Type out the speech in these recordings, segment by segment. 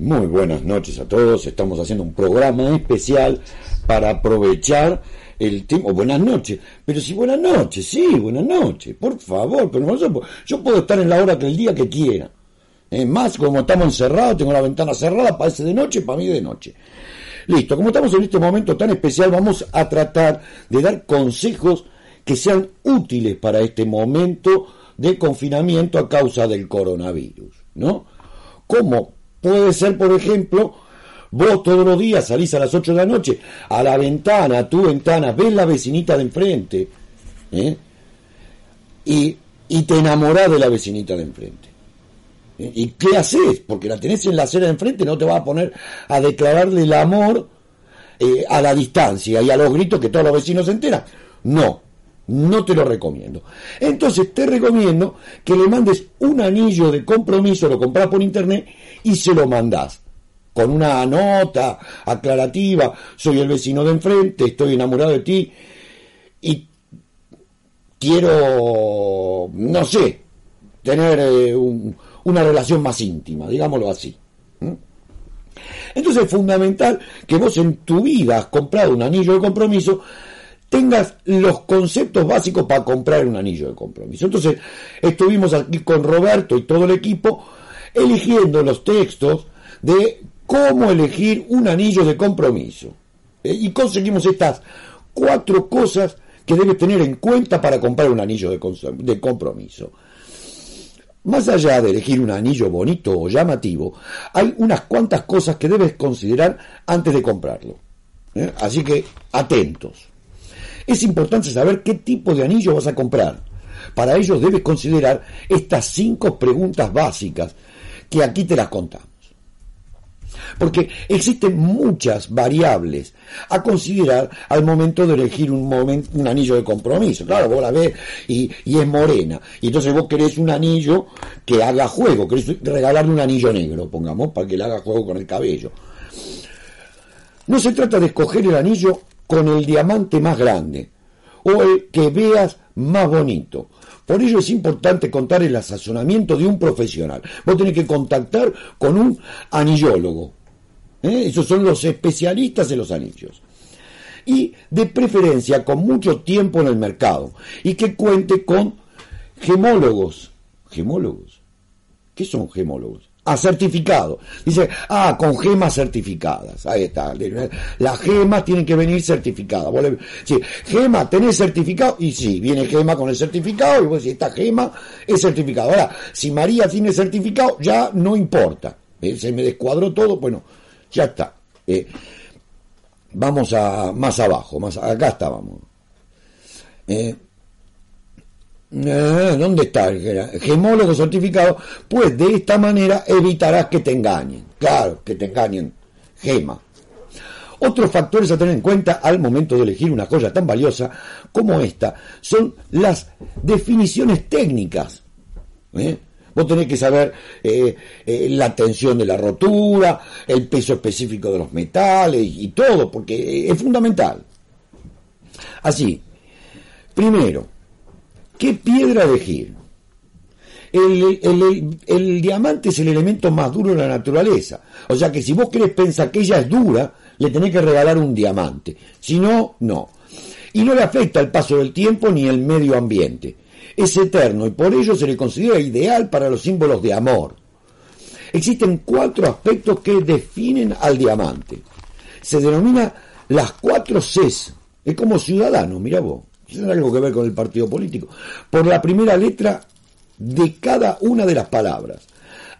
Muy buenas noches a todos. Estamos haciendo un programa especial para aprovechar el tiempo. Buenas noches. Pero sí, buenas noches, sí, buenas noches. Por favor, pero yo puedo estar en la hora que el día que quiera. Es más, como estamos encerrados, tengo la ventana cerrada, parece de noche, para mí de noche. Listo, como estamos en este momento tan especial, vamos a tratar de dar consejos que sean útiles para este momento de confinamiento a causa del coronavirus, ¿no? ¿Cómo Puede ser, por ejemplo, vos todos los días salís a las 8 de la noche a la ventana, a tu ventana, ves la vecinita de enfrente ¿eh? y, te enamorás de la vecinita de enfrente. ¿eh? ¿Y qué haces? Porque la tenés en la acera de enfrente, no te vas a poner a declararle el amor eh, a la distancia y a los gritos que todos los vecinos se enteran. No, no te lo recomiendo. Entonces te recomiendo que le mandes un anillo de compromiso, lo compras por internet y se lo mandás. Con una nota aclarativa, soy el vecino de enfrente, estoy enamorado de ti y quiero, no sé, tener eh, una relación más íntima, digámoslo así. Entonces es fundamental que vos en tu vida has comprado un anillo de compromiso tengas los conceptos básicos para comprar un anillo de compromiso. Entonces, estuvimos aquí con Roberto y todo el equipo eligiendo los textos de cómo elegir un anillo de compromiso. Eh, y conseguimos estas cuatro cosas que debes tener en cuenta para comprar un anillo de, compromiso. Más allá de elegir un anillo bonito o llamativo, hay unas cuantas cosas que debes considerar antes de comprarlo. ¿eh? Así que atentos. Es importante saber qué tipo de anillo vas a comprar. Para ello debes considerar estas cinco preguntas básicas que aquí te las contamos. Porque existen muchas variables a considerar al momento de elegir un, anillo de compromiso. Claro, vos la ves y, y, es morena. Y entonces vos querés un anillo que haga juego, querés regalarle un anillo negro, pongamos, para que le haga juego con el cabello. No se trata de escoger el anillo con el diamante más grande o el que veas más bonito. Por ello es importante contar el asazonamiento de un profesional. Vos tenés que contactar con un anillólogo. ¿eh? Esos son los especialistas en los anillos. Y de preferencia con mucho tiempo en el mercado. Y que cuente con gemólogos. ¿Gemólogos? ¿Qué son gemólogos? A certificado. Dice, ah, con gemas certificadas. Ahí está. Las gemas tienen que venir certificadas. sí, gema, ¿tenés certificado? Y sí, viene gema con el certificado y vos decís, esta gema es certificado. Ahora, si María tiene certificado, ya no importa. Eh, se me descuadró todo, bueno, ya está. Eh, vamos a más abajo, más acá estábamos. Eh, ¿Dónde está el gemólogo certificado? Pues de esta manera evitarás que te engañen. Claro, que te engañen. Gema. Otros factores a tener en cuenta al momento de elegir una joya tan valiosa como esta son las definiciones técnicas. ¿eh? Vos tenés que saber eh, la tensión de la rotura, el peso específico de los metales y todo, porque es fundamental. Así, primero, ¿Qué piedra elegir? El, diamante es el elemento más duro de la naturaleza. O sea que si vos querés pensar que ella es dura, le tenés que regalar un diamante. Si no, no. Y no le afecta el paso del tiempo ni el medio ambiente. Es eterno y por ello se le considera ideal para los símbolos de amor. Existen cuatro aspectos que definen al diamante. Se denomina las cuatro Cs. Es como ciudadano, mira vos tiene algo que ver con el partido político, por la primera letra de cada una de las palabras.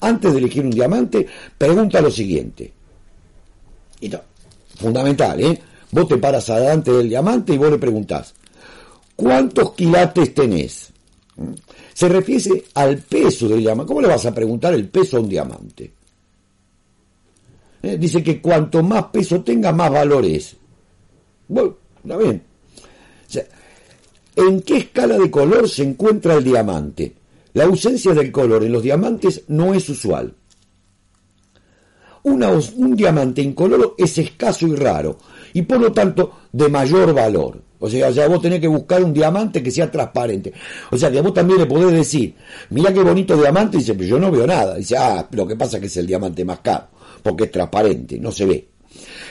Antes de elegir un diamante, pregunta lo siguiente. Y fundamental, ¿eh? Vos te paras adelante del diamante y vos le preguntás, ¿cuántos quilates tenés? ¿Mm? Se refiere al peso del diamante. ¿Cómo le vas a preguntar el peso a un diamante? ¿eh? dice que cuanto más peso tenga, más valor es. Bueno, está bien. ¿En qué escala de color se encuentra el diamante? La ausencia del color en los diamantes no es usual. un diamante incoloro es escaso y raro, y por lo tanto de mayor valor. O sea, ya vos tenés que buscar un diamante que sea transparente. O sea, que vos también le podés decir, mira qué bonito diamante, y dice, pero yo no veo nada. Dice, ah, lo que pasa es que es el diamante más caro, porque es transparente, no se ve.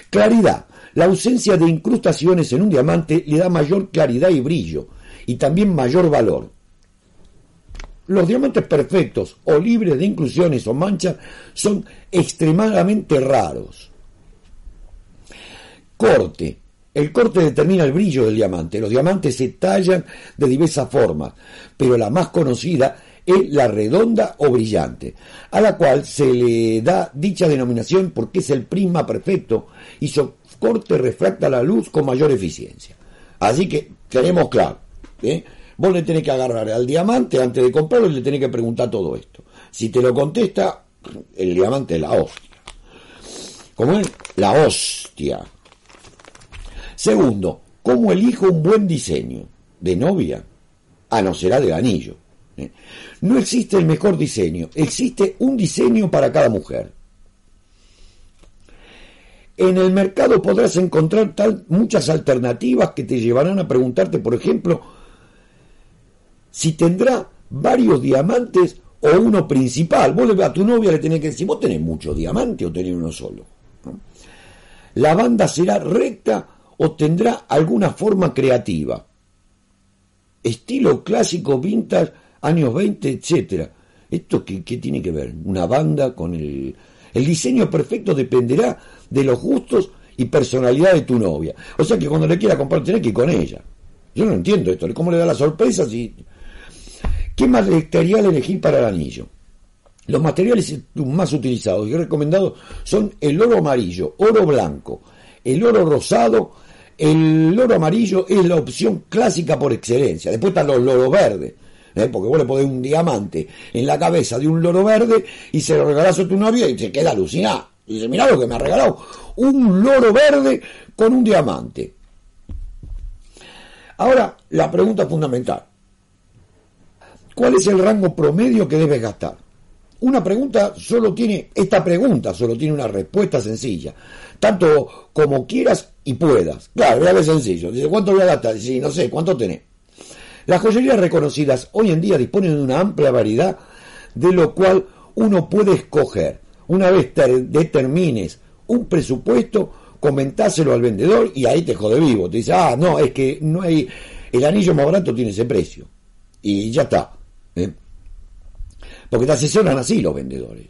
Claridad. La ausencia de incrustaciones en un diamante le da mayor claridad y brillo, y también mayor valor. Los diamantes perfectos o libres de inclusiones o manchas son extremadamente raros. Corte. El corte determina el brillo del diamante. Los diamantes se tallan de diversas formas, pero la más conocida es la redonda o brillante, a la cual se le da dicha denominación porque es el prisma perfecto y su corte refracta la luz con mayor eficiencia. Así que tenemos claro, ¿eh? vos le tenés que agarrar al diamante antes de comprarlo y le tenés que preguntar todo esto. Si te lo contesta, el diamante es la hostia. ¿Cómo es? La hostia. Segundo, ¿cómo elijo un buen diseño? ¿De novia? Ah, no, será de anillo. ¿eh? No existe el mejor diseño, existe un diseño para cada mujer. En el mercado podrás encontrar tal, muchas alternativas que te llevarán a preguntarte, por ejemplo, si tendrá varios diamantes o uno principal. Vos a tu novia le tenés que decir, vos tenés muchos diamantes o tenés uno solo. La banda será recta o tendrá alguna forma creativa. Estilo clásico, vintage, años 20, etcétera. ¿Esto qué, tiene que ver? Una banda con el... El diseño perfecto dependerá de los gustos y personalidad de tu novia. O sea que cuando le quiera comprar, tenés que ir con ella. Yo no entiendo esto. ¿Cómo le da la sorpresa si... ¿Qué material elegir para el anillo? Los materiales más utilizados y recomendados son el oro amarillo, oro blanco, el oro rosado el oro amarillo es la opción clásica por excelencia. Después están los loros verdes. ¿eh? Porque vos le podés un diamante en la cabeza de un loro verde y se lo regalás a tu novia y se queda alucinado. Y dice, mirá lo que me ha regalado. Un loro verde con un diamante. Ahora, la pregunta fundamental. ¿Cuál es el rango promedio que debes gastar? Una pregunta solo tiene, esta pregunta solo tiene una respuesta sencilla tanto como quieras y puedas. Claro, es sencillo. Dice, ¿cuánto voy a gastar? Sí, no sé, ¿cuánto tenés? Las joyerías reconocidas hoy en día disponen de una amplia variedad, de lo cual uno puede escoger. Una vez determines un presupuesto, comentáselo al vendedor y ahí te jode vivo. Te dice, ah, no, es que no hay, el anillo más barato tiene ese precio. Y ya está. Porque te asesoran así los vendedores.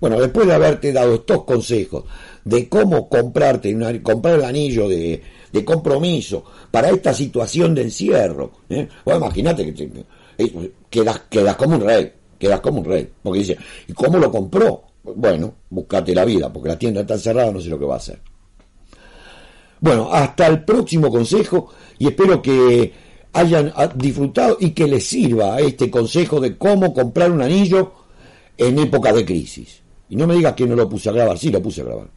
Bueno, después de haberte dado estos consejos de cómo comprarte una, comprar el anillo de, compromiso para esta situación de encierro. ¿eh? imagínate que eh, quedas, quedas como un rey, quedas como un rey. Porque dice, ¿y cómo lo compró? Bueno, buscate la vida, porque la tienda está cerrada, no sé lo que va a hacer. Bueno, hasta el próximo consejo y espero que hayan ah, disfrutado y que les sirva este consejo de cómo comprar un anillo en época de crisis. Y no me digas que no lo puse a grabar, sí lo puse a grabar.